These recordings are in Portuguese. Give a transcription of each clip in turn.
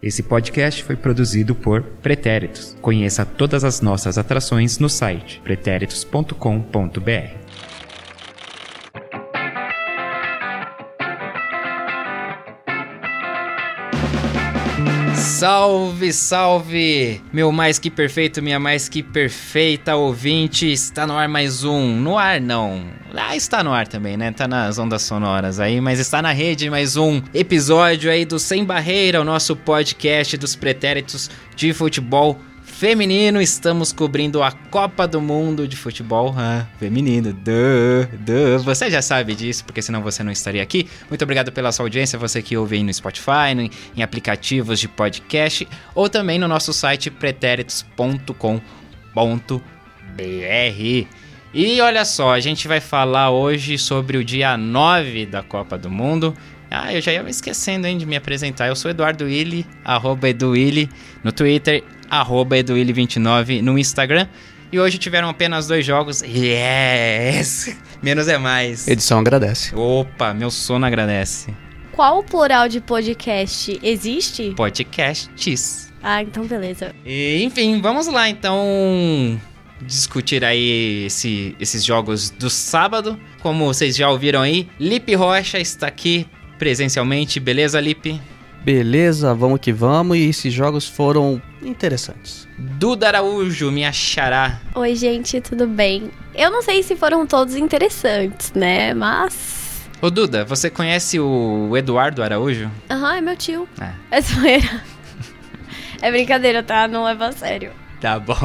Esse podcast foi produzido por Pretéritos. Conheça todas as nossas atrações no site pretéritos.com.br. Salve, salve! Meu mais que perfeito, minha mais que perfeita ouvinte, está no ar mais um. No ar não. Ah, está no ar também, né? Tá nas ondas sonoras aí, mas está na rede mais um episódio aí do Sem Barreira, o nosso podcast dos pretéritos de futebol feminino, estamos cobrindo a Copa do Mundo de Futebol ah, feminino. Duh, duh. Você já sabe disso, porque senão você não estaria aqui. Muito obrigado pela sua audiência, você que ouve aí no Spotify, no, em aplicativos de podcast ou também no nosso site pretéritos.com.br. E olha só, a gente vai falar hoje sobre o dia 9 da Copa do Mundo. Ah, eu já ia me esquecendo hein, de me apresentar. Eu sou Eduardo Willi, arroba EduWilli no Twitter eduile29 no Instagram. E hoje tiveram apenas dois jogos. Yes! Menos é mais. Edição agradece. Opa, meu sono agradece. Qual o plural de podcast? Existe? Podcasts. Ah, então beleza. E, enfim, vamos lá então discutir aí esse, esses jogos do sábado. Como vocês já ouviram aí, Lipe Rocha está aqui presencialmente, beleza, Lipe? Beleza, vamos que vamos. E esses jogos foram interessantes. Duda Araújo, minha xará. Oi, gente, tudo bem? Eu não sei se foram todos interessantes, né? Mas. Ô, Duda, você conhece o Eduardo Araújo? Aham, é meu tio. É, é zoeira. é brincadeira, tá? Não leva a sério. Tá bom.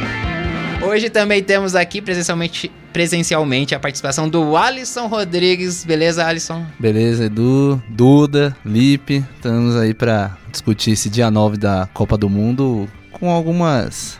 Hoje também temos aqui presencialmente, presencialmente a participação do Alisson Rodrigues. Beleza, Alisson? Beleza, Edu, Duda, Lipe. Estamos aí para discutir esse dia 9 da Copa do Mundo com algumas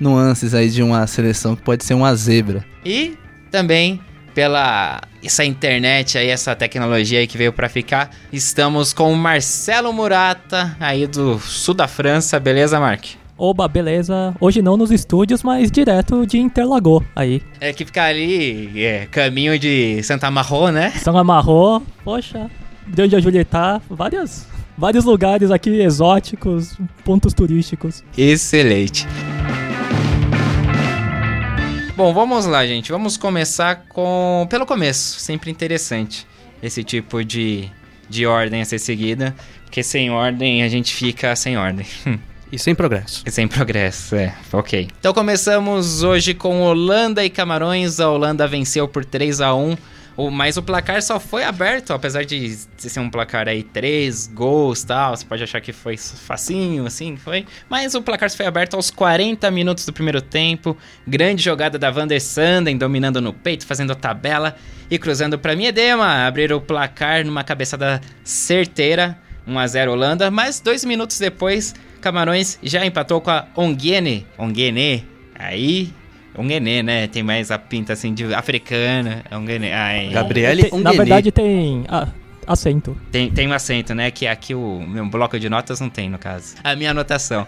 nuances aí de uma seleção que pode ser uma zebra. E também pela essa internet aí, essa tecnologia aí que veio para ficar, estamos com o Marcelo Murata aí do sul da França. Beleza, Mark? Oba, beleza. Hoje não nos estúdios, mas direto de Interlagô aí. É que fica ali, é, caminho de Santa Marrô, né? Santa Marrô, poxa, de onde a Julieta, várias, vários lugares aqui exóticos, pontos turísticos. Excelente. Bom, vamos lá, gente. Vamos começar com pelo começo. Sempre interessante esse tipo de, de ordem a ser seguida, porque sem ordem a gente fica sem ordem. E sem progresso. E sem progresso, é. Ok. Então começamos hoje com Holanda e Camarões. A Holanda venceu por 3 a 1 mas o placar só foi aberto, apesar de ser um placar aí, três gols tal. Você pode achar que foi facinho, assim, foi. Mas o placar só foi aberto aos 40 minutos do primeiro tempo. Grande jogada da Van der Sanden, dominando no peito, fazendo a tabela e cruzando para Miedema. Abrir o placar numa cabeçada certeira. 1 a 0 Holanda, mas dois minutos depois Camarões já empatou com a Ongene. Ongene. Aí Ongene, né? Tem mais a pinta assim de africana. Ongene. Ai. Gabriele. Na verdade tem ah, acento. Tem, tem um acento, né? Que aqui o meu bloco de notas não tem, no caso. A minha anotação.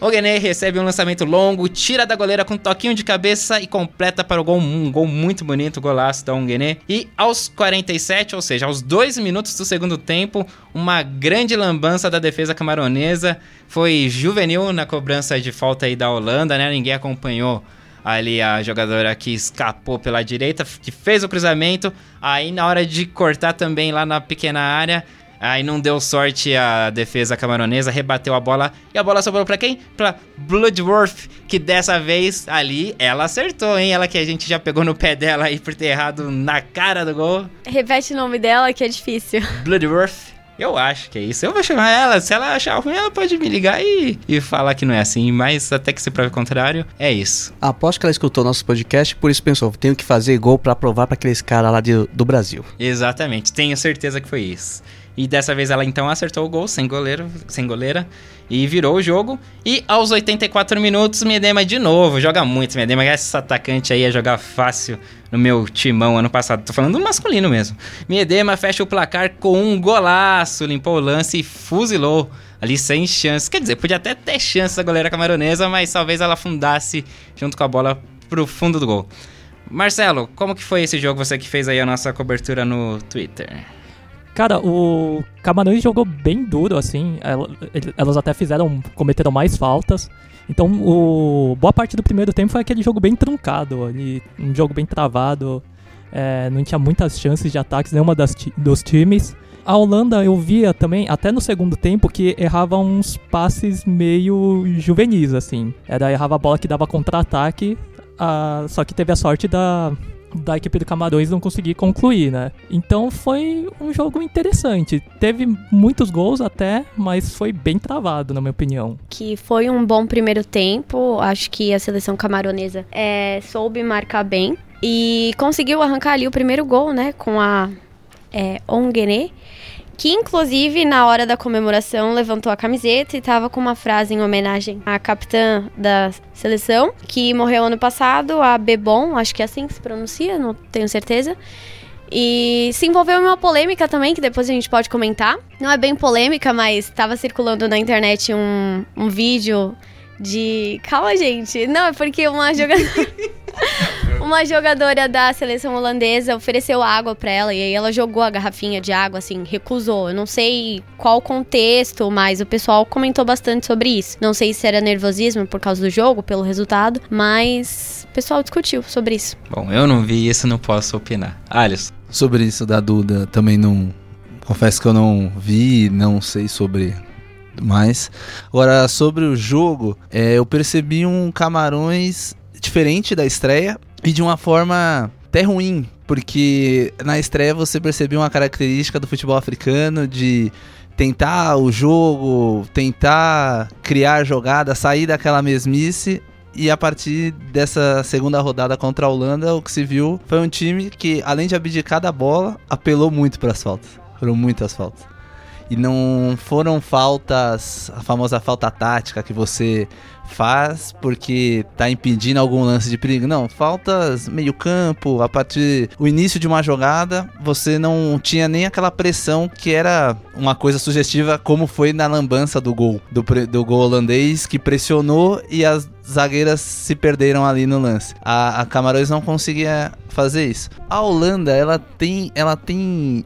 O Guené recebe um lançamento longo, tira da goleira com um toquinho de cabeça e completa para o gol. Um gol muito bonito, golaço da Onguené. E aos 47, ou seja, aos 2 minutos do segundo tempo, uma grande lambança da defesa camaronesa. Foi juvenil na cobrança de falta aí da Holanda, né? Ninguém acompanhou ali a jogadora que escapou pela direita, que fez o cruzamento. Aí na hora de cortar também lá na pequena área, Aí não deu sorte a defesa camaronesa, rebateu a bola e a bola sobrou para quem? Para Bloodworth, que dessa vez ali ela acertou, hein? Ela que a gente já pegou no pé dela aí por ter errado na cara do gol. Repete o nome dela que é difícil. Bloodworth. Eu acho que é isso. Eu vou chamar ela. Se ela achar ruim, ela pode me ligar e, e falar que não é assim. Mas até que se prove o contrário, é isso. Aposto que ela escutou nosso podcast, por isso pensou: tenho que fazer gol para provar para aqueles caras lá de, do Brasil. Exatamente. Tenho certeza que foi isso. E dessa vez ela então acertou o gol sem goleiro, sem goleira e virou o jogo. E aos 84 minutos, Medema de novo, joga muito. Medema, essa atacante aí ia jogar fácil no meu timão ano passado. Tô falando do masculino mesmo. Medema fecha o placar com um golaço, limpou o lance e fuzilou ali sem chance. Quer dizer, podia até ter chance da goleira camaronesa, mas talvez ela afundasse junto com a bola pro fundo do gol. Marcelo, como que foi esse jogo? Você que fez aí a nossa cobertura no Twitter. Cara, o Camarões jogou bem duro, assim. Elas até fizeram, cometeram mais faltas. Então, o, boa parte do primeiro tempo foi aquele jogo bem truncado, ali, um jogo bem travado. é, não tinha muitas chances de ataques nenhuma das dos times. A Holanda eu via também, até no segundo tempo, que errava uns passes meio juvenis, assim. Era errava a bola que dava contra-ataque, ah, só que teve a sorte da, da equipe do Camarões não conseguir concluir, né? Então foi um jogo interessante. Teve muitos gols até, mas foi bem travado, na minha opinião. que foi um bom primeiro tempo. Acho que a seleção camaronesa é, soube marcar bem e conseguiu arrancar ali o primeiro gol, né, com a é, que inclusive na hora da comemoração levantou a camiseta e tava com uma frase em homenagem à capitã da seleção, que morreu ano passado, a Bebon, acho que é assim que se pronuncia, não tenho certeza. E se envolveu em uma polêmica também, que depois a gente pode comentar. Não é bem polêmica, mas estava circulando na internet um, um vídeo de. Calma, gente. Não, é porque uma jogadora. uma jogadora da seleção holandesa ofereceu água pra ela e aí ela jogou a garrafinha de água, assim, recusou. Eu não sei qual o contexto, mas o pessoal comentou bastante sobre isso. Não sei se era nervosismo por causa do jogo, pelo resultado, mas o pessoal discutiu sobre isso. Bom, eu não vi isso, não posso opinar. Alisson, Sobre isso da Duda, também não. Confesso que eu não vi, não sei sobre mais. Agora, sobre o jogo, é, eu percebi um Camarões diferente da estreia e de uma forma até ruim, porque na estreia você percebeu uma característica do futebol africano de tentar o jogo, tentar criar jogada, sair daquela mesmice. E a partir dessa segunda rodada contra a Holanda, o que se viu foi um time que, além de abdicar da bola, apelou muito para as faltas. Foram muitas faltas. E não foram faltas, a famosa falta tática que você faz porque tá impedindo algum lance de perigo. Não, faltas meio campo, a partir o início de uma jogada, você não tinha nem aquela pressão que era uma coisa sugestiva como foi na lambança do gol, do, do gol holandês que pressionou e as zagueiras se perderam ali no lance. A, a Camarões não conseguia fazer isso. A Holanda, ela tem, ela tem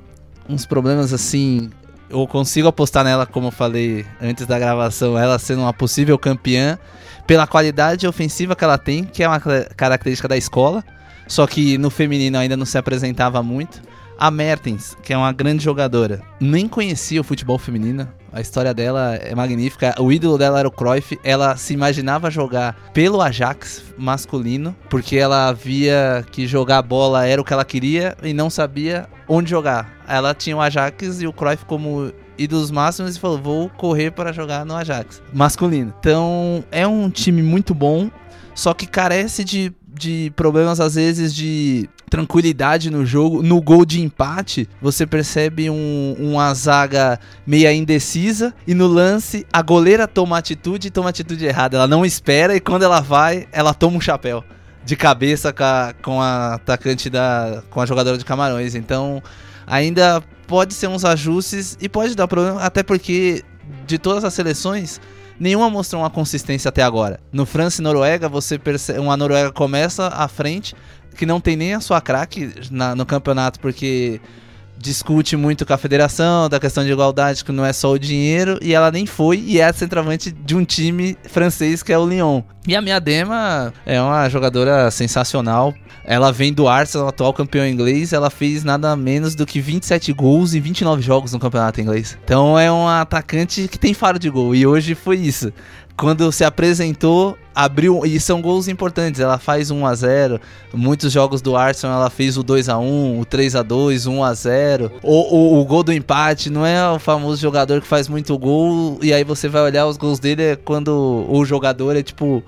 uns problemas assim. Eu consigo apostar nela, como eu falei antes da gravação, ela sendo uma possível campeã pela qualidade ofensiva que ela tem, que é uma característica da escola, só que no feminino ainda não se apresentava muito. A Mertens, que é uma grande jogadora, nem conhecia o futebol feminino. A história dela é magnífica. O ídolo dela era o Cruyff. Ela se imaginava jogar pelo Ajax masculino, porque ela via que jogar bola era o que ela queria e não sabia onde jogar. Ela tinha o Ajax e o Cruyff como ídolos máximos e falou: "Vou correr para jogar no Ajax masculino". Então, é um time muito bom, só que carece de, de problemas às vezes de tranquilidade no jogo. No gol de empate, você percebe um, uma zaga meia indecisa e no lance a goleira toma atitude e toma atitude errada. Ela não espera e quando ela vai, ela toma um chapéu de cabeça com a, com a atacante da com a jogadora de Camarões. Então, ainda pode ser uns ajustes e pode dar problema, até porque de todas as seleções nenhuma mostrou uma consistência até agora. No França e Noruega, você percebe, uma Noruega começa à frente, que não tem nem a sua craque no campeonato, porque discute muito com a federação, da questão de igualdade, que não é só o dinheiro, e ela nem foi, e é a centroavante de um time francês que é o Lyon. E a minha Dema é uma jogadora sensacional. Ela vem do Arsenal, atual campeão inglês. Ela fez nada menos do que 27 gols em 29 jogos no campeonato inglês. Então é um atacante que tem faro de gol. E hoje foi isso. Quando se apresentou, abriu. E são gols importantes. Ela faz 1 a 0 Muitos jogos do Arsenal ela fez o 2 a 1 o 3 a 2 1 a 0 o, o, o gol do empate não é o famoso jogador que faz muito gol. E aí você vai olhar os gols dele é quando o jogador é tipo.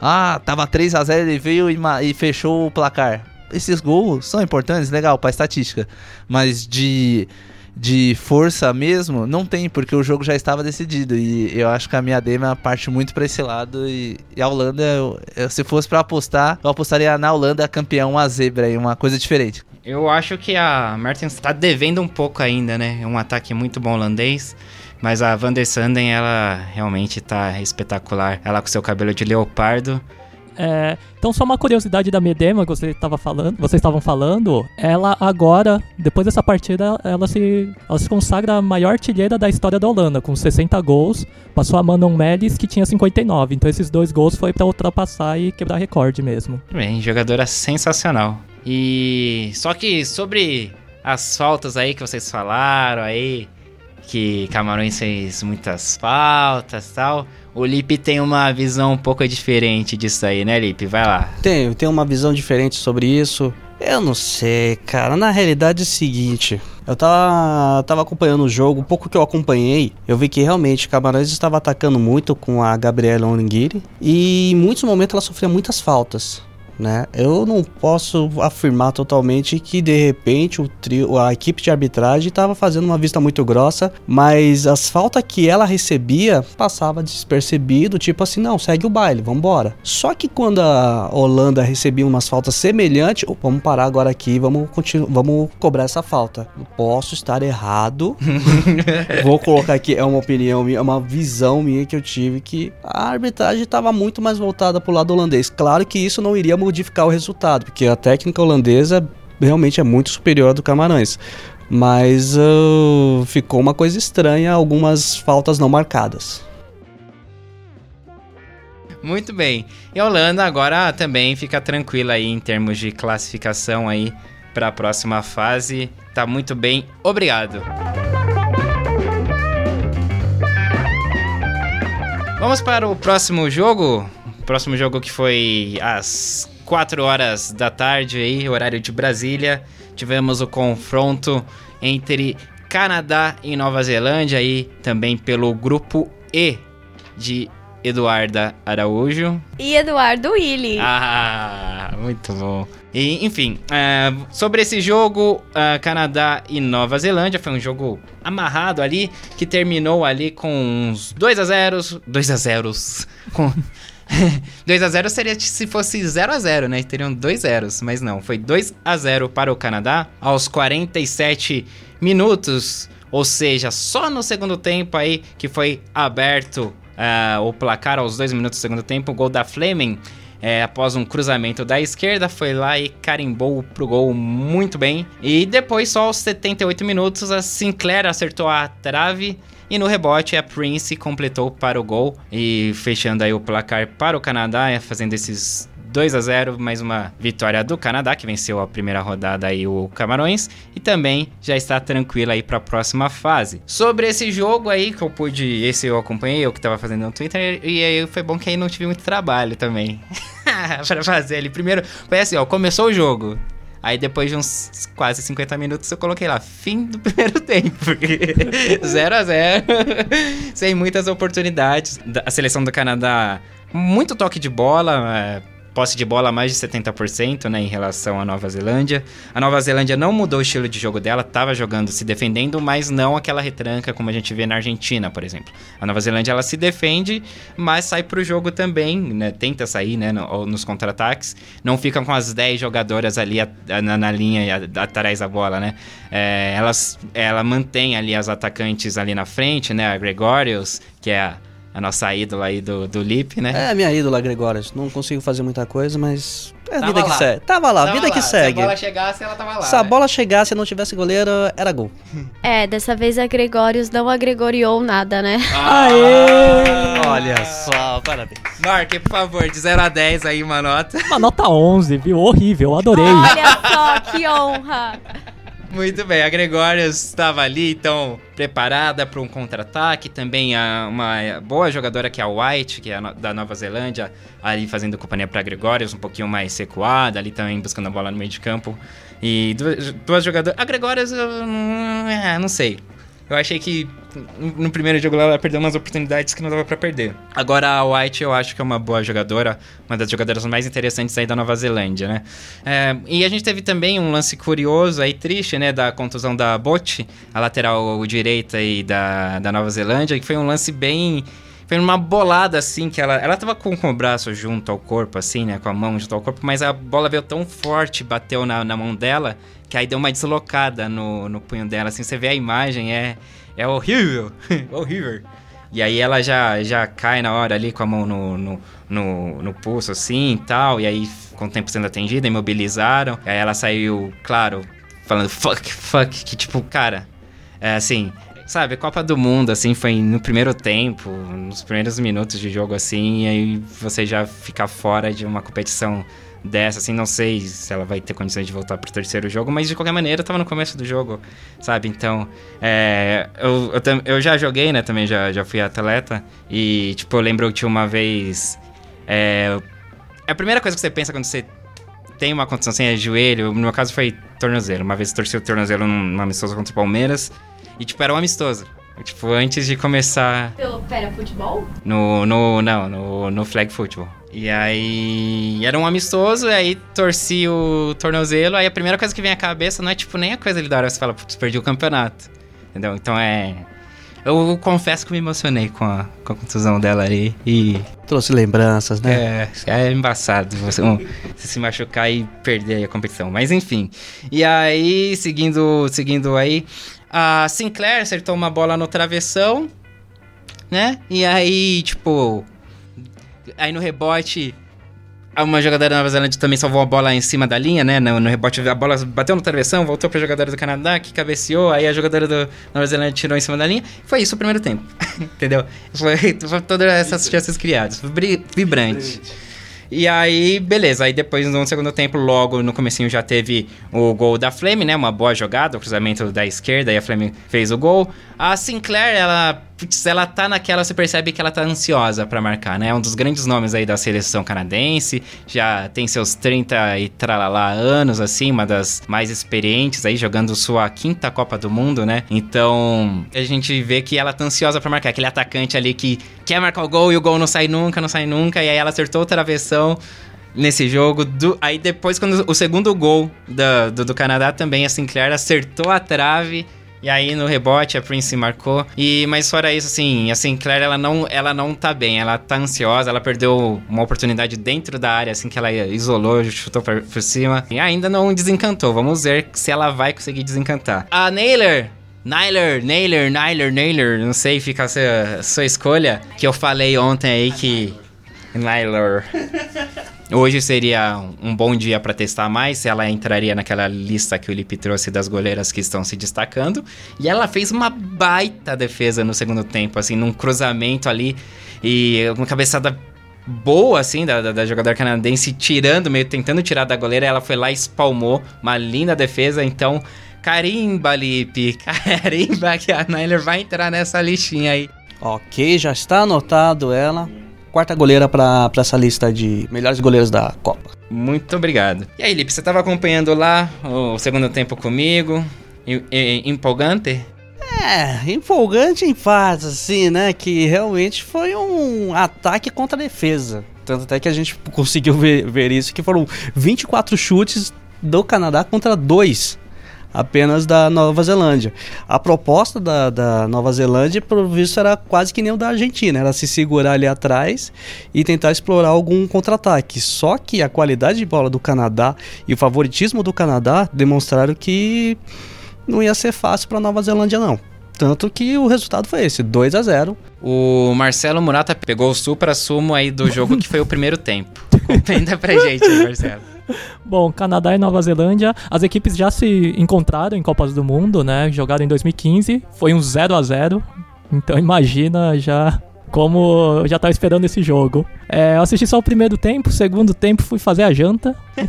Ah, tava 3 a 0 ele veio e, e fechou o placar. Esses gols são importantes, legal, pra estatística. Mas de, de força mesmo, não tem, porque o jogo já estava decidido. E eu acho que a minha Dema parte muito pra esse lado. E, e a Holanda, eu- eu- se fosse pra apostar, eu apostaria na Holanda campeão, a zebra aí, uma coisa diferente. Eu acho que a Mertens tá devendo um pouco ainda, né? É um ataque muito bom holandês. Mas a Van der Sanden, ela realmente tá espetacular. Ela com seu cabelo de leopardo. É, então, só uma curiosidade da Medema que você estava falando, vocês estavam falando, ela agora, depois dessa partida, ela se, ela se consagra a maior artilheira da história da Holanda, com 60 gols, passou a Manon Melis, que tinha 59. Então, esses dois gols foi para ultrapassar e quebrar recorde mesmo. Bem, jogadora sensacional. E só que sobre as faltas aí que vocês falaram aí, que Camarões fez muitas faltas tal. O Lipe tem uma visão um pouco diferente disso aí, né, Lipe? Vai lá. Tenho, tenho uma visão diferente sobre isso. Eu não sei, cara. Na realidade é o seguinte. Eu tava, tava acompanhando o jogo, pouco que eu acompanhei, eu vi que realmente Camarões estava atacando muito com a Gabriela Onguiri e em muitos momentos ela sofria muitas faltas né? Eu não posso afirmar totalmente que de repente o trio, a equipe de arbitragem estava fazendo uma vista muito grossa, mas as faltas que ela recebia passava despercebido, tipo assim, não, segue o baile, vamos embora. Só que quando a Holanda recebia umas faltas semelhantes, oh, vamos parar agora aqui, vamos continuar, vamos cobrar essa falta. Posso estar errado. Vou colocar aqui é uma opinião minha, é uma visão minha que eu tive que a arbitragem estava muito mais voltada para o lado holandês. Claro que isso não iria modificar o resultado, porque a técnica holandesa realmente é muito superior à do Camarões. Mas uh, ficou uma coisa estranha, algumas faltas não marcadas. Muito bem. E a Holanda agora também fica tranquila aí em termos de classificação aí para a próxima fase. Tá muito bem. Obrigado. Vamos para o próximo jogo. O próximo jogo que foi às 4 horas da tarde aí, horário de Brasília, tivemos o confronto entre Canadá e Nova Zelândia aí também pelo grupo E de Eduarda Araújo. E Eduardo Willi. Ah, muito bom. E, enfim, uh, sobre esse jogo, uh, Canadá e Nova Zelândia, foi um jogo amarrado ali, que terminou ali com uns 2 a 0 2 a 0 com 2 a 0 seria se fosse 0 a 0 né? Teriam dois zeros, mas não. Foi 2 a 0 para o Canadá aos 47 minutos. Ou seja, só no segundo tempo aí que foi aberto uh, o placar aos 2 minutos do segundo tempo. O gol da Fleming, é, após um cruzamento da esquerda, foi lá e carimbou pro gol muito bem. E depois, só aos 78 minutos, a Sinclair acertou a trave e no rebote, a Prince completou para o gol e fechando aí o placar para o Canadá, fazendo esses 2 a 0, mais uma vitória do Canadá que venceu a primeira rodada aí o Camarões e também já está tranquila aí para a próxima fase. Sobre esse jogo aí que eu pude, esse eu acompanhei, eu que estava fazendo no Twitter e aí foi bom que aí não tive muito trabalho também. para fazer ali primeiro, foi assim, ó, começou o jogo, Aí depois de uns quase 50 minutos eu coloquei lá, fim do primeiro tempo. 0 a 0 Sem muitas oportunidades. A seleção do Canadá, muito toque de bola. É posse de bola mais de 70%, né, em relação à Nova Zelândia. A Nova Zelândia não mudou o estilo de jogo dela, estava jogando se defendendo, mas não aquela retranca como a gente vê na Argentina, por exemplo. A Nova Zelândia ela se defende, mas sai pro jogo também, né, tenta sair, né, no, nos contra-ataques. Não ficam com as 10 jogadoras ali a, a, na, na, linha atrás da bola, né? É, elas, ela mantém ali as atacantes ali na frente, né, a Gregorius, que é a a nossa ídola aí do, do Lip, né? É, a minha ídola, Gregória. Não consigo fazer muita coisa, mas é a vida lá. que segue. Tava lá, tava vida lá. que segue. Se a bola chegasse, ela tava lá. Se a né? bola chegasse e não tivesse goleiro, era gol. É, dessa vez a Gregórios não agregoriou nada, né? Ah, Aê! Olha só, parabéns. Mark, por favor, de 0 a 10 aí uma nota. Uma nota 11, viu? Horrível, adorei. Olha só, que honra. Muito bem, a Gregórias estava ali, então, preparada para um contra-ataque. Também a, uma boa jogadora que é a White, que é da Nova Zelândia, ali fazendo companhia para a Gregórias, um pouquinho mais secuada, ali também buscando a bola no meio de campo. E duas, duas jogadoras. A Gregórias, eu, é, não sei. Eu achei que no primeiro jogo ela perdeu umas oportunidades que não dava para perder. Agora a White eu acho que é uma boa jogadora, uma das jogadoras mais interessantes aí da Nova Zelândia, né? É, e a gente teve também um lance curioso aí, triste, né? Da contusão da Bote, a lateral direita aí da, da Nova Zelândia, que foi um lance bem foi uma bolada assim que ela ela tava com, o braço junto ao corpo assim, né, com a mão junto ao corpo, mas a bola veio tão forte, bateu na, na mão dela, que aí deu uma deslocada no, no punho dela, assim, você vê a imagem, é é horrível, horrível. E aí ela já, já cai na hora ali com a mão no, no, no, no pulso, assim e tal. E aí, com o tempo sendo atendida, imobilizaram. Aí ela saiu, claro, falando fuck, fuck, que tipo, cara, é assim, sabe, Copa do Mundo, assim, foi no primeiro tempo, nos primeiros minutos de jogo, assim, e aí você já fica fora de uma competição dessa, assim, não sei se ela vai ter condições de voltar pro terceiro jogo, mas de qualquer maneira tava no começo do jogo, sabe? Então, é, eu, eu, eu já joguei, né, também já, já fui atleta, e, tipo, eu lembro que uma vez. É, a primeira coisa que você pensa quando você tem uma condição assim é joelho, no meu caso foi tornozelo. Uma vez eu torci o tornozelo num num amistoso contra o Palmeiras, e, tipo, era um amistoso. Tipo, antes de começar Pelo, pera, futebol? no, no, não, no, no flag football. E aí, era um amistoso, e aí torci o tornozelo, aí a primeira coisa que vem à cabeça não é, tipo, nem a coisa ali da hora, você fala, putz, perdi o campeonato. Entendeu? Então é... Eu confesso que me emocionei com a, com a contusão dela ali, e Trouxe lembranças, né? é, é embaçado você, um, você se machucar e perder a competição. Mas enfim. E aí, seguindo, seguindo aí, a Sinclair acertou uma bola no travessão, né? E aí, tipo. Aí no rebote. Uma jogadora da Nova Zelândia também salvou a bola em cima da linha, né? No, no rebote, a bola bateu no travessão, voltou pra jogadora do Canadá, que cabeceou, aí a jogadora do Nova Zelândia tirou em cima da linha. Foi isso o primeiro tempo. Entendeu? Foi, foi todas essas chances criadas. Bri- vibrante. E aí, beleza. Aí depois, no segundo tempo, logo no comecinho já teve o gol da Flame, né? Uma boa jogada, o cruzamento da esquerda, e a Flame fez o gol. A Sinclair, ela, putz, ela tá naquela, você percebe que ela tá ansiosa pra marcar, né? É um dos grandes nomes aí da seleção canadense. Já tem seus 30 e tralalá anos, assim, uma das mais experientes aí, jogando sua quinta Copa do Mundo, né? Então, a gente vê que ela tá ansiosa pra marcar. Aquele atacante ali que quer marcar o gol e o gol não sai nunca, não sai nunca. E aí ela acertou o travessão nesse jogo. Do- aí depois, quando o segundo gol da- do, do Canadá também, a Sinclair acertou a trave. E aí no rebote a Prince marcou. E mas fora isso, assim, a Sinclair ela não, ela não tá bem, ela tá ansiosa, ela perdeu uma oportunidade dentro da área, assim que ela isolou, chutou por, por cima. E ainda não desencantou. Vamos ver se ela vai conseguir desencantar. A Naylor Nyler, Naylor, Nyler, Naylor, não sei, fica a sua, sua escolha. Que eu falei ontem aí que. Nyler. Hoje seria um bom dia pra testar mais, ela entraria naquela lista que o Lipe trouxe das goleiras que estão se destacando. E ela fez uma baita defesa no segundo tempo, assim, num cruzamento ali e uma cabeçada boa, assim, da, da, da jogadora canadense, tirando, meio tentando tirar da goleira. Ela foi lá e espalmou uma linda defesa, então. Carimba, Lipe, carimba que a Nyler vai entrar nessa listinha aí. Ok, já está anotado ela. Quarta goleira pra, pra essa lista de melhores goleiros da Copa. Muito obrigado. E aí, Lipe, você tava acompanhando lá o segundo tempo comigo? E- e- Empolgante? É, empolgante em partes, assim, né? Que realmente foi um ataque contra a defesa. Tanto até que a gente conseguiu ver, ver isso, que foram 24 chutes do Canadá contra dois apenas da Nova Zelândia. A proposta da, da Nova Zelândia, pelo visto, era quase que nem o da Argentina, era se segurar ali atrás e tentar explorar algum contra-ataque. Só que a qualidade de bola do Canadá e o favoritismo do Canadá demonstraram que não ia ser fácil para Nova Zelândia não. Tanto que o resultado foi esse, 2 a 0. O Marcelo Murata pegou o supra-sumo aí do jogo que foi o primeiro tempo. Comenta pra gente Marcelo. Bom, Canadá e Nova Zelândia, as equipes já se encontraram em Copas do Mundo, né? Jogaram em 2015, foi um 0 a 0 Então imagina já como eu já tava esperando esse jogo. É, eu assisti só o primeiro tempo, o segundo tempo fui fazer a janta.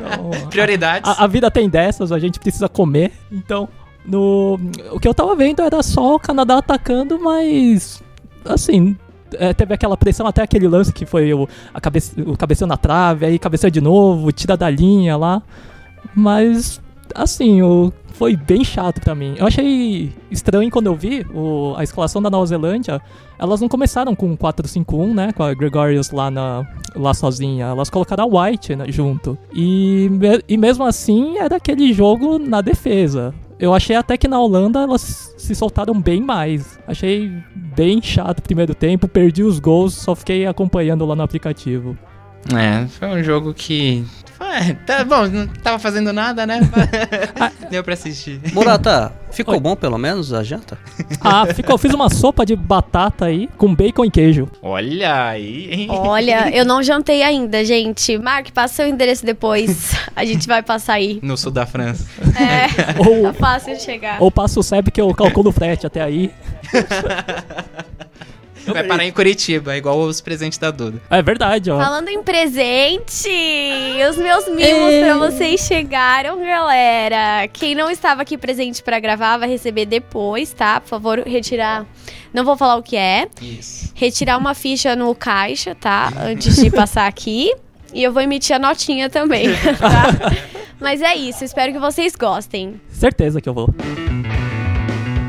Então, Prioridades. a, a vida tem dessas, a gente precisa comer. Então, no, o que eu tava vendo era só o Canadá atacando, mas assim, é, teve aquela pressão até aquele lance que foi o, a cabeça, o cabeceio na trave, aí cabeceio de novo, tira da linha lá. Mas, assim, o, foi bem chato pra mim. Eu achei estranho quando eu vi o, a escalação da Nova Zelândia. Elas não começaram com 4-5-1, né? Com a Gregorius lá, na, lá sozinha. Elas colocaram a White né, junto. E, e mesmo assim, era aquele jogo na defesa. Eu achei até que na Holanda elas se soltaram bem mais. Achei bem chato o primeiro tempo, perdi os gols, só fiquei acompanhando lá no aplicativo. É, foi um jogo que. Ah, tá bom, não tava fazendo nada, né? Deu pra assistir. Murata, ficou Oi. bom pelo menos a janta? Ah, ficou, fiz uma sopa de batata aí com bacon e queijo. Olha aí, hein? Olha, eu não jantei ainda, gente. Mark, passa seu endereço depois. A gente vai passar aí. No sul da França. É, Ou, tá fácil de chegar. ou passa o CEP que eu calculo o frete até aí. Vai parar em Curitiba, igual os presentes da Duda. É verdade, ó. Falando em presente, os meus mimos pra vocês chegaram, galera. Quem não estava aqui presente pra gravar vai receber depois, tá? Por favor, retirar. Não vou falar o que é. Isso. Retirar uma ficha no caixa, tá? Antes de passar aqui. E eu vou emitir a notinha também, tá? Mas é isso, espero que vocês gostem. Certeza que eu vou.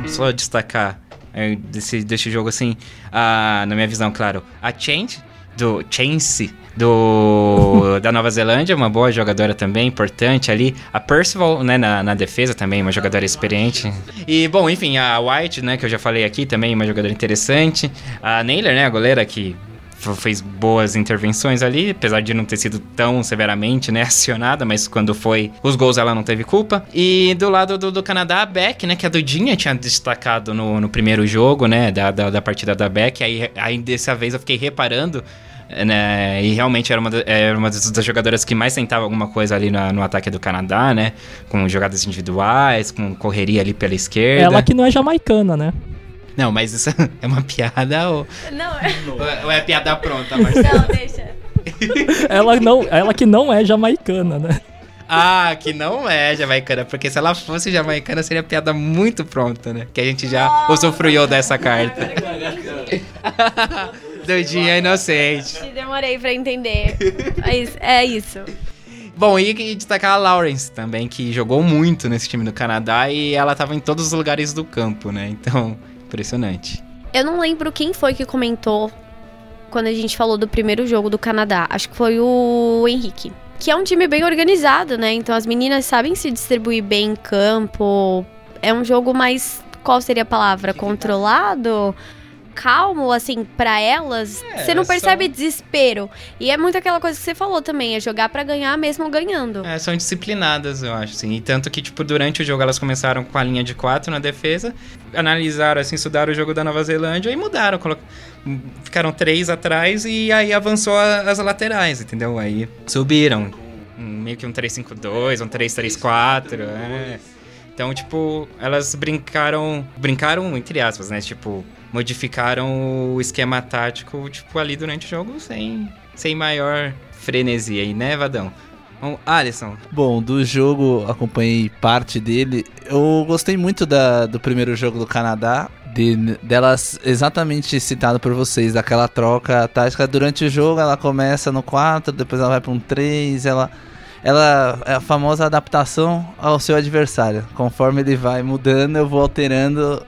Só destacar desse, desse jogo, assim, na minha visão, claro, a Change, do Chance, do, da Nova Zelândia, uma boa jogadora também, importante ali. A Percival, né, na, na defesa também, uma jogadora experiente. E, bom, enfim, a White, né, que eu já falei aqui também, uma jogadora interessante. A Naylor, né, a goleira que fez boas intervenções ali, apesar de não ter sido tão severamente, né, acionada, mas quando foi os gols ela não teve culpa. E do lado do, do Canadá, a Beck, né, que a Dudinha tinha destacado no, no primeiro jogo, né, da, da, da partida da Beck, aí, aí dessa vez eu fiquei reparando né? E realmente era uma, era uma das, das jogadoras que mais tentava alguma coisa ali na- no ataque do Canadá, né? Com jogadas individuais, com correria ali pela esquerda. Ela que não é jamaicana, né? Não, mas isso é uma piada ou, Não, é- ou é- é piada pronta, Marcelo? não, deixa. Ela, não, ela que não é jamaicana, né? ah, que não é jamaicana, porque se ela fosse jamaicana seria piada muito pronta, né? Que a gente já usufruiu dessa carta. Doidinha inocente. Demorei pra entender. É isso. É isso. Bom, e, e destacar a Lawrence também, que jogou muito nesse time do Canadá e ela tava em todos os lugares do campo, né? Então, impressionante. Eu não lembro quem foi que comentou quando a gente falou do primeiro jogo do Canadá. Acho que foi o Henrique. Que é um time bem organizado, né? Então as meninas sabem se distribuir bem em campo. É um jogo mais. Qual seria a palavra? Controlado? Calmo, assim, pra elas. É, você não só- percebe desespero. E é muito aquela coisa que você falou também: é jogar pra ganhar mesmo ganhando. É, são disciplinadas, eu acho, assim. E tanto que, tipo, durante o jogo elas começaram com a linha de quatro na defesa, analisaram, assim, estudaram o jogo da Nova Zelândia e mudaram. colo- Ficaram três atrás e aí avançou as laterais, entendeu? Aí subiram. Meio que um 3-5-2, um 3-3-4, é. Então, tipo, elas brincaram. Brincaram, entre aspas, né? Tipo, modificaram o esquema tático, tipo, ali durante o jogo sem, sem maior frenesi aí, né, Vadão? Bom, Alisson, Bom, do jogo acompanhei parte dele. Eu gostei muito da, do primeiro jogo do Canadá. De, delas exatamente citado por vocês, daquela troca tática. Durante o jogo ela começa no 4, depois ela vai para um 3, ela. Ela é a famosa adaptação ao seu adversário. Conforme ele vai mudando, eu vou alterando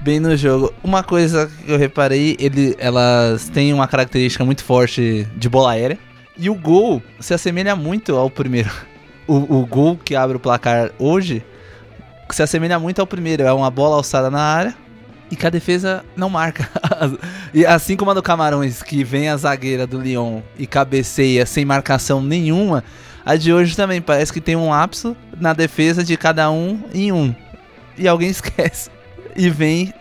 bem no jogo. Uma coisa que eu reparei, ele, elas têm uma característica muito forte de bola aérea. E o gol se assemelha muito ao primeiro. O, o gol que abre o placar hoje se assemelha muito ao primeiro. É uma bola alçada na área e que a defesa não marca. e assim como a do Camarões, que vem a zagueira do Lyon e cabeceia sem marcação nenhuma, a de hoje também parece que tem um lapso na defesa de cada um em um. E alguém esquece. E vem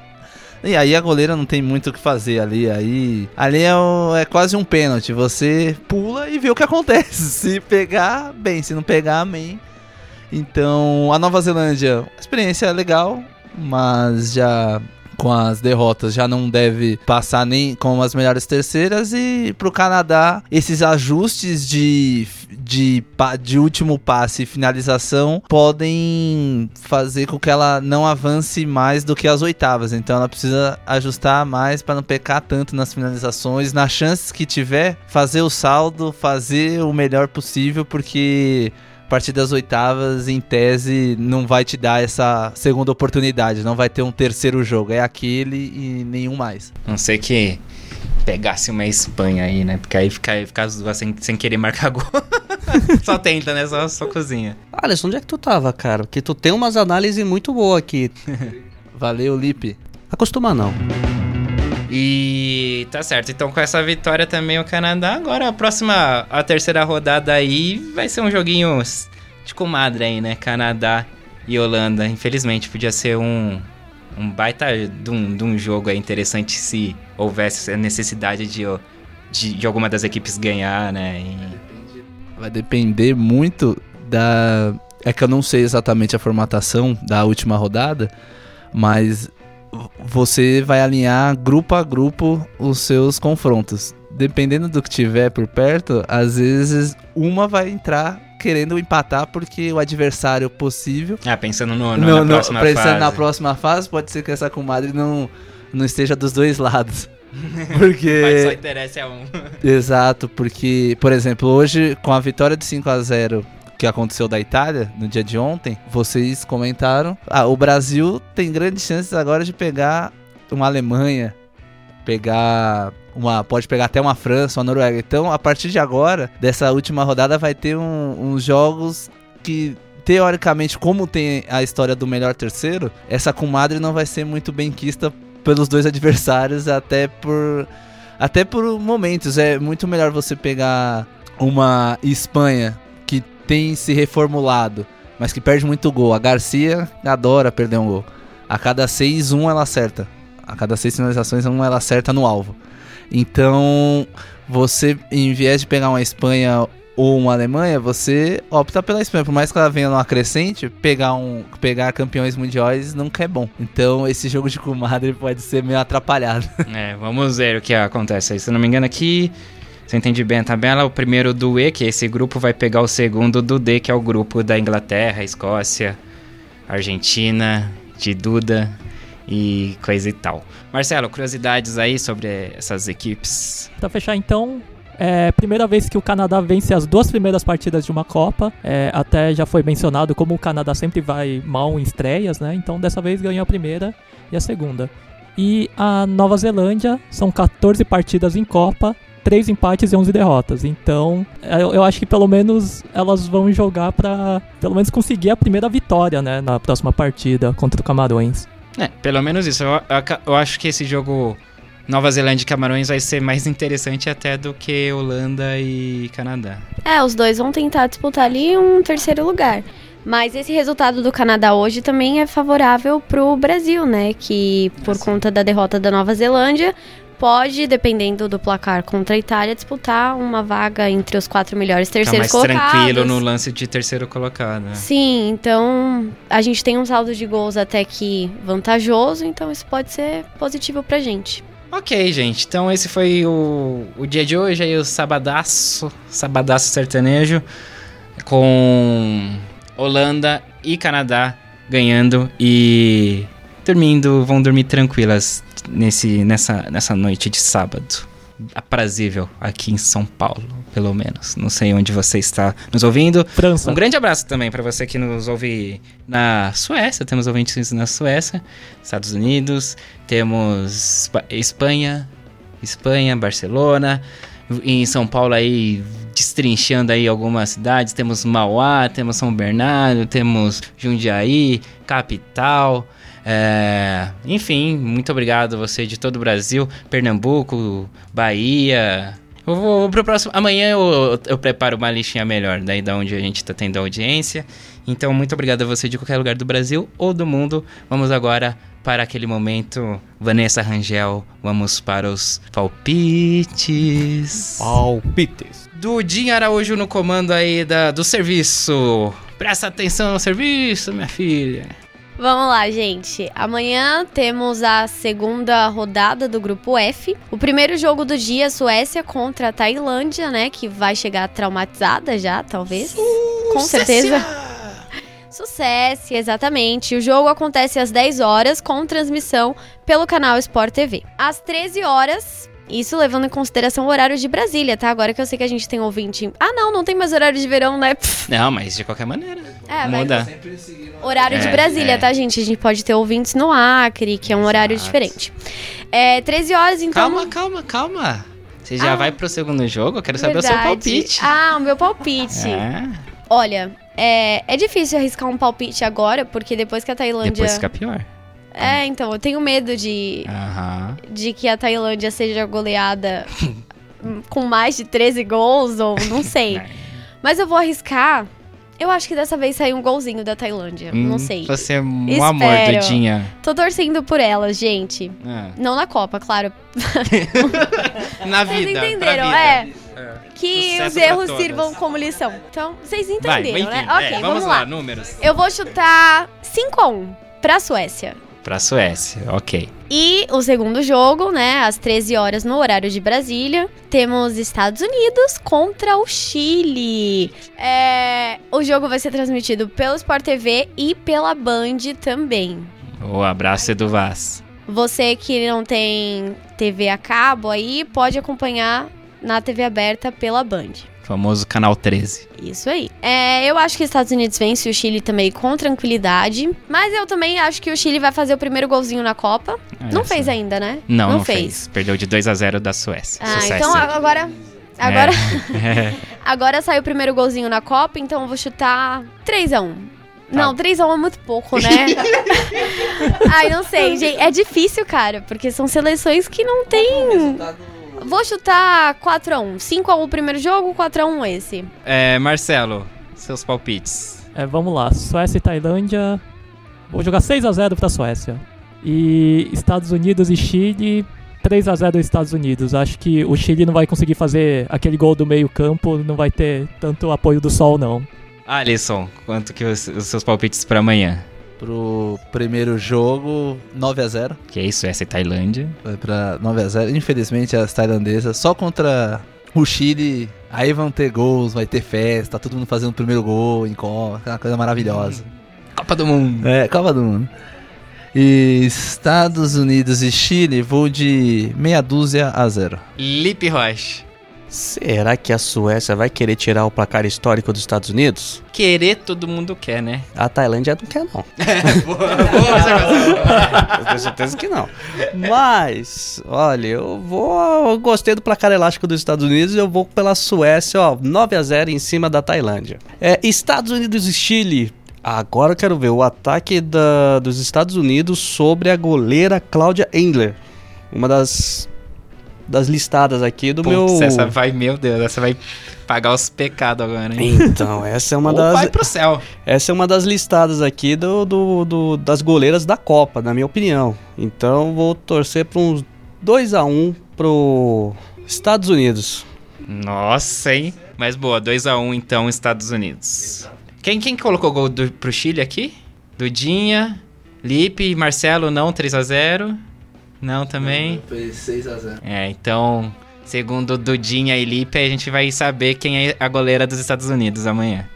e aí a goleira não tem muito o que fazer ali. Aí, ali é, é quase um pênalti. Você pula e vê o que acontece. Se pegar, bem. Se não pegar, amém. Então, a Nova Zelândia, experiência legal, mas já com as derrotas já não deve passar nem com as melhores terceiras e pro Canadá esses ajustes de de, de último passe e finalização podem fazer com que ela não avance mais do que as oitavas. Então ela precisa ajustar mais para não pecar tanto nas finalizações, nas chances que tiver, fazer o saldo, fazer o melhor possível, porque a partir das oitavas, em tese, não vai te dar essa segunda oportunidade, não vai ter um terceiro jogo, é aquele e nenhum mais. não sei que pegasse uma Espanha aí, né? Porque aí fica, fica as duas sem, sem querer marcar gol. só tenta, né? Só, só cozinha. Alisson, onde é que tu tava, cara? Porque tu tem umas análises muito boas aqui. Valeu, Lipe. Acostuma não. E tá certo. Então, com essa vitória também o Canadá. Agora, a próxima, a terceira rodada aí vai ser um joguinho de comadre aí, né? Canadá e Holanda. Infelizmente, podia ser um, um baita de um, de um jogo aí interessante se houvesse a necessidade de, de, de alguma das equipes ganhar, né? E... Vai depender muito da. É que eu não sei exatamente a formatação da última rodada, mas você vai alinhar grupo a grupo os seus confrontos. Dependendo do que tiver por perto, às vezes uma vai entrar querendo empatar porque o adversário possível. Ah, pensando no, no, no na próxima pensando fase. na próxima fase, pode ser que essa comadre não, não esteja dos dois lados. Porque. Mas só interessa a um. Exato, porque, por exemplo, hoje, com a vitória de 5 a 0 que aconteceu da Itália no dia de ontem, vocês comentaram. Ah, o Brasil tem grandes chances agora de pegar uma Alemanha, pegar uma, pode pegar até uma França, uma Noruega. Então, a partir de agora, dessa última rodada, vai ter um, uns jogos que teoricamente, como tem a história do melhor terceiro, essa comadre não vai ser muito bem quista pelos dois adversários, até por até por momentos. É muito melhor você pegar uma Espanha tem se reformulado, mas que perde muito gol. A Garcia adora perder um gol. A cada seis, um ela acerta. A cada seis finalizações, um ela acerta no alvo. Então, você, em vez de pegar uma Espanha ou uma Alemanha, você opta pela Espanha. Por mais que ela venha numa crescente, pegar, um, pegar campeões mundiais nunca é bom. Então, esse jogo de comadre pode ser meio atrapalhado. É, vamos ver o que acontece aí. Se não me engano, aqui se eu entendi bem a tabela, o primeiro do E, que é esse grupo, vai pegar o segundo do D, que é o grupo da Inglaterra, Escócia, Argentina, de Duda e coisa e tal. Marcelo, curiosidades aí sobre essas equipes? Pra fechar então, é a primeira vez que o Canadá vence as duas primeiras partidas de uma Copa. É, até já foi mencionado como o Canadá sempre vai mal em estreias, né? Então dessa vez ganhou a primeira e a segunda. E a Nova Zelândia são 14 partidas em Copa, 3 empates e 11 derrotas. Então, eu, eu acho que pelo menos elas vão jogar pra pelo menos conseguir a primeira vitória, né, na próxima partida contra o Camarões. É, pelo menos isso. Eu, eu, eu acho que esse jogo Nova Zelândia e Camarões vai ser mais interessante até do que Holanda e Canadá. É, os dois vão tentar disputar ali um terceiro lugar. Mas esse resultado do Canadá hoje também é favorável pro Brasil, né? Que por conta da derrota da Nova Zelândia, pode, dependendo do placar contra a Itália, disputar uma vaga entre os quatro melhores terceiros Ficar mais colocados. tranquilo no lance de terceiro colocado. né? Sim, então a gente tem um saldo de gols até que vantajoso, então isso pode ser positivo pra gente. Ok, gente. Então esse foi o, o dia de hoje, aí o sabadaço, sabadaço sertanejo, com Holanda e Canadá ganhando e dormindo, vão dormir tranquilas nesse, nessa, nessa noite de sábado. Aprazível aqui em São Paulo, pelo menos. Não sei onde você está nos ouvindo. França. Um grande abraço também para você que nos ouve na Suécia. Temos ouvintes na Suécia, Estados Unidos, temos Espa- Espanha, Espanha, Barcelona. Em São Paulo aí destrinchando aí algumas cidades, temos Mauá, temos São Bernardo, temos Jundiaí, capital. É, enfim, muito obrigado a você de todo o Brasil, Pernambuco, Bahia. Eu vou pro próximo. Amanhã eu, eu preparo uma listinha melhor, daí da onde a gente tá tendo audiência. Então, muito obrigado a você de qualquer lugar do Brasil ou do mundo. Vamos agora para aquele momento. Vanessa Rangel, vamos para os palpites. Palpites. Dudinho Araújo no comando aí da, do serviço. Presta atenção no serviço, minha filha. Vamos lá, gente. Amanhã temos a segunda rodada do grupo F. O primeiro jogo do dia, Suécia contra a Tailândia, né? Que vai chegar traumatizada já, talvez. Com certeza. Sucesso, exatamente. O jogo acontece às 10 horas com transmissão pelo canal Sport TV. Às 13 horas, isso levando em consideração o horário de Brasília, tá? Agora que eu sei que a gente tem ouvinte. Ah, não, não tem mais horário de verão, né? Pff, Não, mas de qualquer maneira. É, vai muda. Horário de É, Brasília, é. tá, gente? A gente pode ter ouvintes no Acre, que é um horário Exato. diferente. É, 13 horas, então. Calma, calma, calma. Você já Ah. vai pro segundo jogo? Eu quero saber o seu Verdade. palpite. Ah, o meu palpite. É, Olha, é, é difícil arriscar um palpite agora, porque depois que a Tailândia. depois fica pior. É, então, eu tenho medo de, Aham. de que a Tailândia seja goleada com mais de 13 gols, ou não sei. Mas eu vou arriscar. Eu acho que dessa vez saiu um golzinho da Tailândia. não Hum, sei. Você é um Espero. amor, Dudinha. Tô torcendo por elas, gente. Ah. Não na Copa, claro. Na Vocês vida. pra entenderam, vida. é. Que Sucesso os erros sirvam como lição. Então, vocês Vai, entenderam, enfim, né? é, Ok, vamos, vamos lá. lá. números. Eu vou chutar 5x1 pra Suécia. Pra Suécia, ok. E o segundo jogo, né, às 13 horas no horário de Brasília, temos Estados Unidos contra o Chile. É, o jogo vai ser transmitido pelo Sport TV e pela Band também. O abraço do Vaz. Você que não tem TV a cabo aí, pode acompanhar na TV aberta pela Band. Famoso Canal 13. Isso aí. É, eu acho que os Estados Unidos vence o Chile também com tranquilidade. Mas eu também acho que o Chile vai fazer o primeiro golzinho na Copa. não Essa. fez ainda, né? Não, não, fez. fez. Perdeu de 2 a 0 da Suécia. Ah, Sucesso. então agora. Agora, É. agora saiu o primeiro golzinho na Copa, então eu vou chutar 3x1. Não, 3x1 é muito pouco, né? Ai, não sei, gente. É difícil, cara, porque são seleções que não tem. Vou chutar 4x1. 5x1 o primeiro jogo, 4x1 esse. É, Marcelo, seus palpites. É, vamos lá. Suécia e Tailândia. Vou jogar 6x0 pra Suécia. E Estados Unidos e Chile. 3x0 Estados Unidos. Acho que o Chile não vai conseguir fazer aquele gol do meio-campo. Não vai ter tanto apoio do sol, não. Alisson, quanto que os, os seus palpites pra amanhã? Pro primeiro jogo, 9x0. Que é isso, essa é Tailândia. Vai pra 9x0. Infelizmente, as tailandesas só contra o Chile. Aí vão ter gols, vai ter festa, todo mundo fazendo o primeiro gol em Copa, aquela coisa maravilhosa. Copa do Mundo. É, Copa do Mundo. E Estados Unidos e Chile, vou de meia dúzia a zero. Lipe Rocha. Será que a Suécia vai querer tirar o placar histórico dos Estados Unidos? Querer todo mundo quer, né? A Tailândia não quer, não. boa, boa. Eu tenho certeza que não. Mas, olha, eu vou. Eu gostei do placar elástico dos Estados Unidos e eu vou pela Suécia, ó, 9 a 0 em cima da Tailândia. É, Estados Unidos e Chile. Agora eu quero ver o ataque da- dos Estados Unidos sobre a goleira Cláudia Endler. Uma das das listadas aqui do Putz, meu. essa vai, meu Deus, essa vai pagar os pecados agora, hein? Então, essa é uma das. vai pro céu. Essa é uma das listadas aqui do, do, do- das goleiras da Copa, na minha opinião. Então vou torcer para uns 2 a 1 pro Estados Unidos. Nossa, hein? Mas boa, 2x1 então, Estados Unidos. Quem, quem colocou gol do, pro Chile aqui? Dudinha, Lipe, Marcelo, não, 3x0. Não também. Foi 6x0. É, então, segundo Dudinha e Lipe, a gente vai saber quem é a goleira dos Estados Unidos amanhã.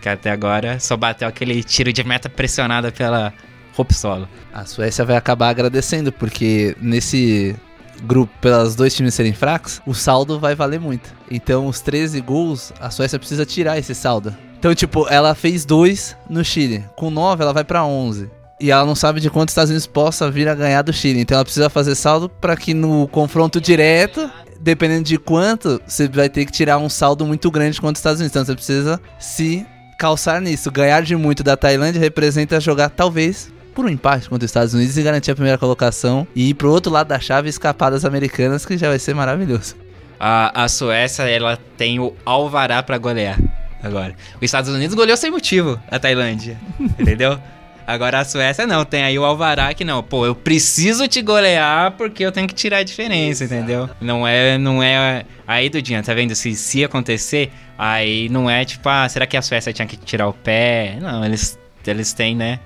Que até agora só bateu aquele tiro de meta pressionada pela Hope Solo. A Suécia vai acabar agradecendo, porque nesse grupo, pelas dois times serem fracos, o saldo vai valer muito. Então, os 13 gols, a Suécia precisa tirar esse saldo. Então, tipo, ela fez dois no Chile. Com 9, ela vai pra 11. E ela não sabe de quanto os Estados Unidos possa vir a ganhar do Chile. Então, ela precisa fazer saldo pra que no confronto direto, dependendo de quanto, você vai ter que tirar um saldo muito grande contra os Estados Unidos. Então, você precisa se calçar nisso. Ganhar de muito da Tailândia representa jogar, talvez, por um empate contra os Estados Unidos e garantir a primeira colocação e ir pro outro lado da chave escapar das americanas, que já vai ser maravilhoso. A, a Suécia, ela tem o alvará pra golear agora. Os Estados Unidos goleou sem motivo a Tailândia, entendeu? Agora a Suécia não, tem aí o alvará que não, pô, eu preciso te golear porque eu tenho que tirar a diferença, entendeu? Não é, não é... Aí, Dudinha, tá vendo? Se, se acontecer, aí não é tipo, ah, será que a Suécia tinha que tirar o pé? Não, eles, eles têm, né?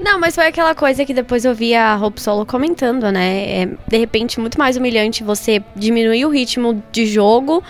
Não, mas foi aquela coisa que depois eu vi a Hope Solo comentando, né? É, de repente, muito mais humilhante você diminuir o ritmo de jogo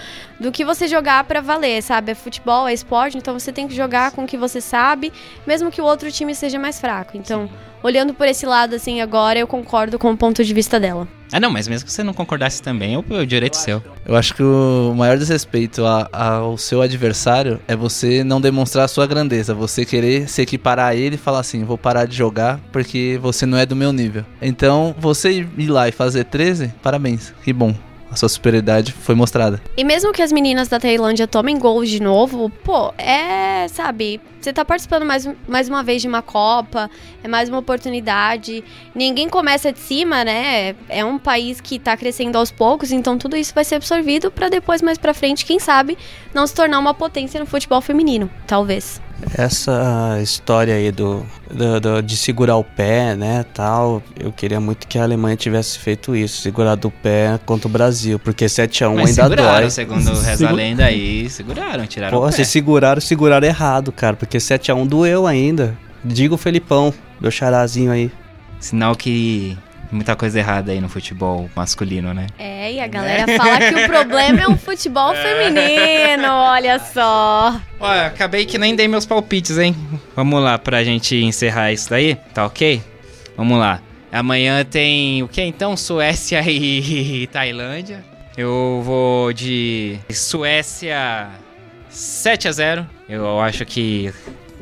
do que você jogar pra valer, sabe? É futebol, é esporte, então você tem que jogar com o que você sabe, mesmo que o outro time seja mais fraco. Então, olhando por esse lado, assim, agora, eu concordo com o ponto de vista dela. Ah, não, mas mesmo que você não concordasse também, é o, o direito seu. Eu acho que o maior desrespeito a- ao seu adversário é você não demonstrar a sua grandeza, você querer se equiparar a ele e falar assim, vou parar de jogar porque você não é do meu nível. Então, você ir lá e fazer 13, parabéns, que bom. A sua superioridade foi mostrada. E mesmo que as meninas da Tailândia tomem gols de novo, pô, é, sabe, você tá participando mais, mais uma vez de uma Copa, é mais uma oportunidade. Ninguém começa de cima, né? É um país que tá crescendo aos poucos, então tudo isso vai ser absorvido para depois, mais pra frente, quem sabe, não se tornar uma potência no futebol feminino, talvez. Essa história aí do, do, do- de segurar o pé, né, tal, eu queria muito que a Alemanha tivesse feito isso, segurado o pé contra o Brasil, porque 7x1 Mas ainda seguraram, dói. segundo reza a Segu- lenda aí, seguraram, tiraram Pô, o pé. vocês seguraram, seguraram errado, cara, porque 7x1 doeu ainda. Diga o Felipão, meu charazinho aí. Sinal que muita coisa errada aí no futebol masculino, né? É, e a galera fala que o problema é o futebol feminino, olha só. Olha, acabei que nem dei meus palpites, hein? Vamos lá pra gente encerrar isso daí, tá ok? Vamos lá. Amanhã tem o que então? Suécia e Tailândia. Eu vou de Suécia 7 a 0. Eu acho que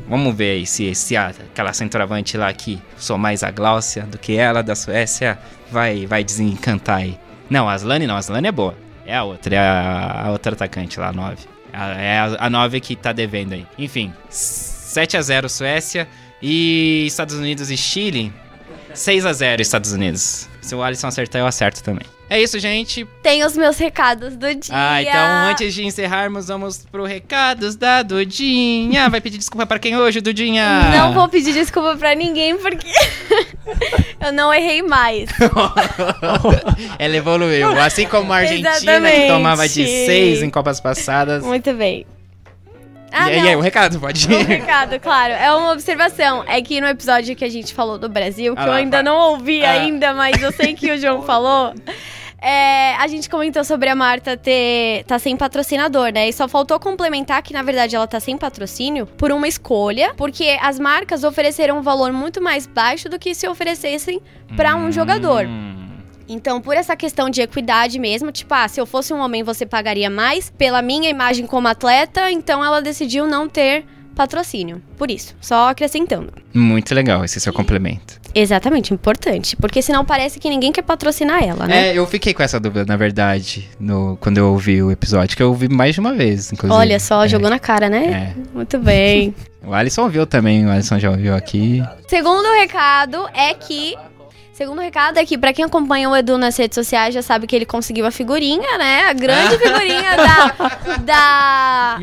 vamos ver aí se, se a- aquela centroavante lá que sou mais a Gláucia do que ela da Suécia vai vai desencantar aí. Não, a Aslane não, a Aslane é boa. É a outra, é a, a outra atacante lá, a 9. A- É a, a 9 que tá devendo aí. Enfim, 7 a 0 Suécia e Estados Unidos e Chile. 6 a 0 Estados Unidos. Se o Alisson acertar, eu acerto também. É isso, gente. Tem os meus recados do dia. Ah, então antes de encerrarmos, vamos pro recados da Dudinha. Vai pedir desculpa pra quem hoje, Dudinha? Não vou pedir desculpa pra ninguém porque eu não errei mais. Ela evoluiu. Assim como a Argentina, que Exatamente. tomava de 6 em Copas passadas. Muito bem. Ah, e, não. e aí, o recado, pode Um ir. recado, claro. É uma observação. É que no episódio que a gente falou do Brasil, que Ah eu ainda vai. não ouvi Ah. ainda, mas eu sei que o João falou. é, a gente comentou sobre a Marta ter tá sem patrocinador, né? E só faltou complementar que, na verdade, ela tá sem patrocínio por uma escolha, porque as marcas ofereceram um valor muito mais baixo do que se oferecessem pra um jogador. Então, por essa questão de equidade mesmo, tipo, ah, se eu fosse um homem, você pagaria mais pela minha imagem como atleta, então ela decidiu não ter patrocínio. Por isso, só acrescentando. Muito legal esse seu complemento. Exatamente, importante. Porque senão parece que ninguém quer patrocinar ela, né? É, eu fiquei com essa dúvida, na verdade, no, quando eu ouvi o episódio, que eu ouvi mais de uma vez, inclusive. Olha só, É, jogou na cara, né? É. Muito bem. O Alisson ouviu também, o Alisson já ouviu aqui. Segundo recado é que. Segundo recado é que, pra quem acompanha o Edu nas redes sociais, já sabe que ele conseguiu a figurinha, né? A grande figurinha da. da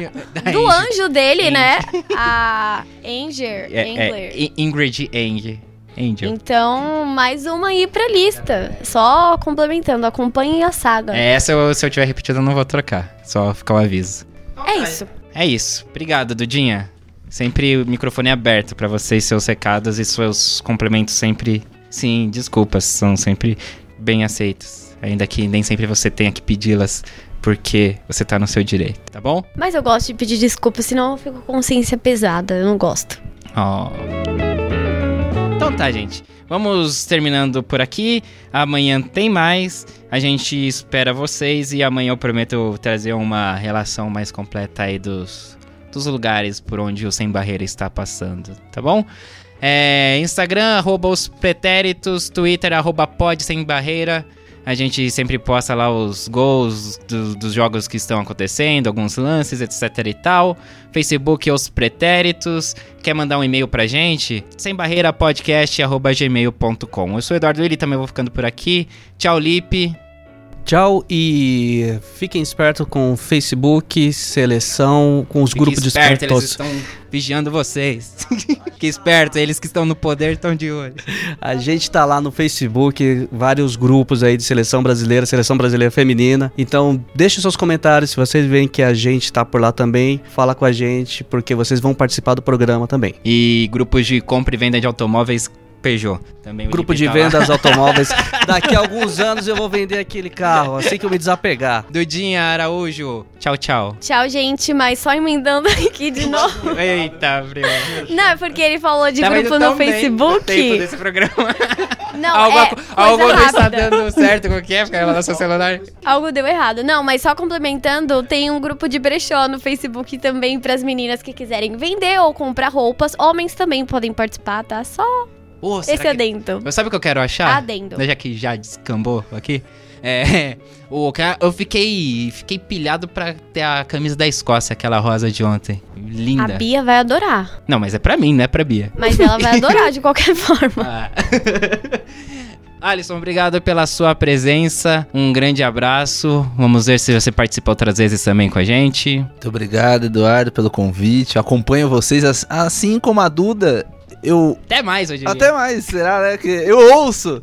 do anjo dele, né? A Anger. É, Angler. é, Ingrid Eng. Angel. Então, mais uma aí pra lista. Só complementando, acompanhem a saga. É, essa eu, se eu tiver repetido eu não vou trocar, só ficar o aviso. É isso. É isso. Obrigado, Dudinha. Sempre o microfone é aberto pra vocês, seus recados e seus complementos sempre. Sim, desculpas, são sempre bem aceitos. Ainda que nem sempre você tenha que pedi-las porque você tá no seu direito, tá bom? Mas eu gosto de pedir desculpa, senão eu fico com consciência pesada. Eu não gosto. Ó. Então tá, gente. Vamos terminando por aqui. Amanhã tem mais. A gente espera vocês e amanhã eu prometo trazer uma relação mais completa aí dos, dos lugares por onde o Sem Barreira está passando, tá bom? É, Instagram, arroba os pretéritos, Twitter, arroba pod sem barreira. A gente sempre posta lá os gols do- dos jogos que estão acontecendo, alguns lances, etc e tal. Facebook, os pretéritos. Quer mandar um e-mail pra gente? Sem barreira podcast@gmail.com. Eu sou o Eduardo Willi, também vou ficando por aqui. Tchau, Lipe. Tchau e fiquem espertos com o Facebook, seleção, com os Fique grupos de esperto, eles espertos. estão vigiando vocês. Fique esperto, eles que estão no poder estão de olho. A gente tá lá no Facebook, vários grupos aí de seleção brasileira, seleção brasileira feminina. Então, deixe seus comentários se vocês veem que a gente tá por lá também. Fala com a gente, porque vocês vão participar do programa também. E grupos de compra e venda de automóveis Peugeot. Também o Grupo de tá lá. vendas automóveis. Daqui a alguns anos eu vou vender aquele carro, assim que eu me desapegar. Dudinha Araújo. Tchau, tchau. Tchau, gente, mas só emendando aqui de novo. Eita, Bril. Não, é porque ele falou de Tava grupo no bem Facebook. tempo desse programa. Não, algo é algo não está dando certo com o que é? Ficar lá no seu celular. Algo deu errado. Não, mas só complementando, tem um grupo de brechó no Facebook também para as meninas que quiserem vender ou comprar roupas. Homens também podem participar, tá? Só Será Esse que- adendo. Sabe o que eu quero achar? Adendo. Já que já descambou aqui. É, o eu fiquei, fiquei pilhado pra ter a camisa da Escócia, aquela rosa de ontem. Linda. A Bia vai adorar. Não, mas é pra mim, não é pra Bia. Mas ela vai adorar de qualquer forma. Ah. Alisson, obrigado pela sua presença. Um grande abraço. Vamos ver se você participa outras vezes também com a gente. Muito obrigado, Eduardo, pelo convite. Acompanho vocês, as- assim como a Duda. Eu Até mais, diria. Até mais, será, né? Que eu ouço.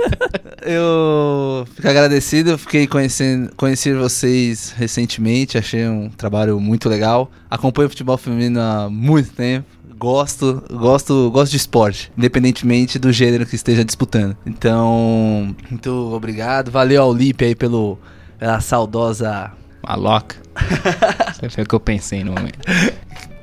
eu fico agradecido, fiquei conhecendo conheci vocês recentemente, achei um trabalho muito legal. Acompanho o futebol feminino há muito tempo. Gosto, gosto, gosto de esporte, independentemente do gênero que esteja disputando. Então, muito obrigado. Valeu ao Lipe aí pelo pela saudosa Maloca. Foi o que eu pensei no momento.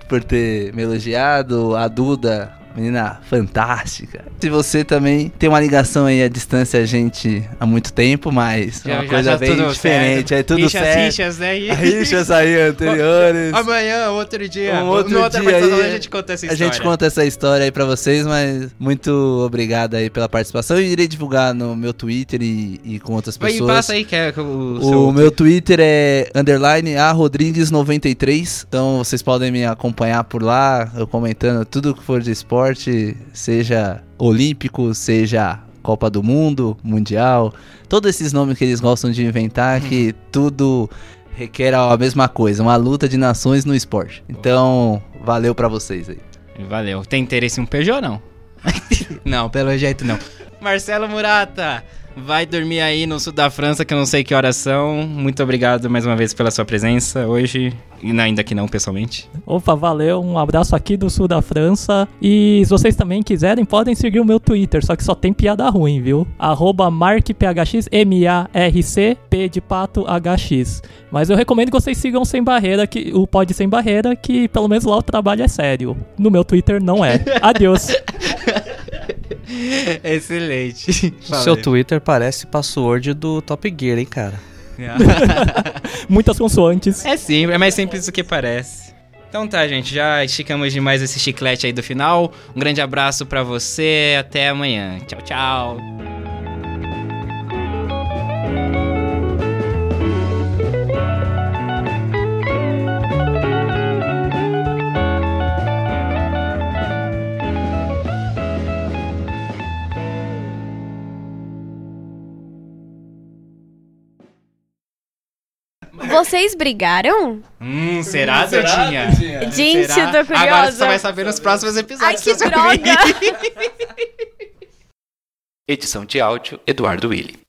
por ter me elogiado, a Duda, menina fantástica. Se você também tem uma ligação aí à distância, a gente há muito tempo, mas é uma coisa bem tudo diferente, certo. é tudo Rixas, certo. rixas, né? Rixas aí anteriores. Amanhã, outro dia. Um outro no dia aí, a gente conta essa A história. gente conta essa história aí pra vocês, mas muito obrigado aí pela participação. Eu irei divulgar no meu Twitter e, e com outras pessoas. passa aí que é o, O seu... meu Twitter é underline a Rodrigues93. Então vocês podem me acompanhar por lá, eu comentando tudo que for de esporte, seja olímpico, seja Copa do Mundo, Mundial, todos esses nomes que eles gostam de inventar, que tudo requer a mesma coisa, uma luta de nações no esporte. Então, valeu pra vocês aí. Valeu. Tem interesse em um Peugeot não? não, pelo jeito não. Marcelo Murata, vai dormir aí no sul da França, que eu não sei que horas são. Muito obrigado mais uma vez pela sua presença hoje. E ainda que não, pessoalmente. Opa, valeu, um abraço aqui do sul da França. E se vocês também quiserem, podem seguir o meu Twitter, só que só tem piada ruim, viu? Arroba MarkPHX, M-A-R-C, P de pato, HX. Mas eu recomendo que vocês sigam Sem Barreira, que, o Pod Sem Barreira, que pelo menos lá o trabalho é sério. No meu Twitter não é. Adeus. Excelente. Seu Twitter parece password do Top Gear, hein, cara? Muitas consoantes. É simples, é mais simples do que parece. Então tá, gente, já esticamos demais esse chiclete aí do final. Um grande abraço pra você, até amanhã. Tchau, tchau. Vocês brigaram? Hum, será, Dudinha? Gente, Será? eu tô curiosa. Agora você só vai saber nos próximos Ai, episódios. que vão ver. droga! Edição de áudio Eduardo Willi.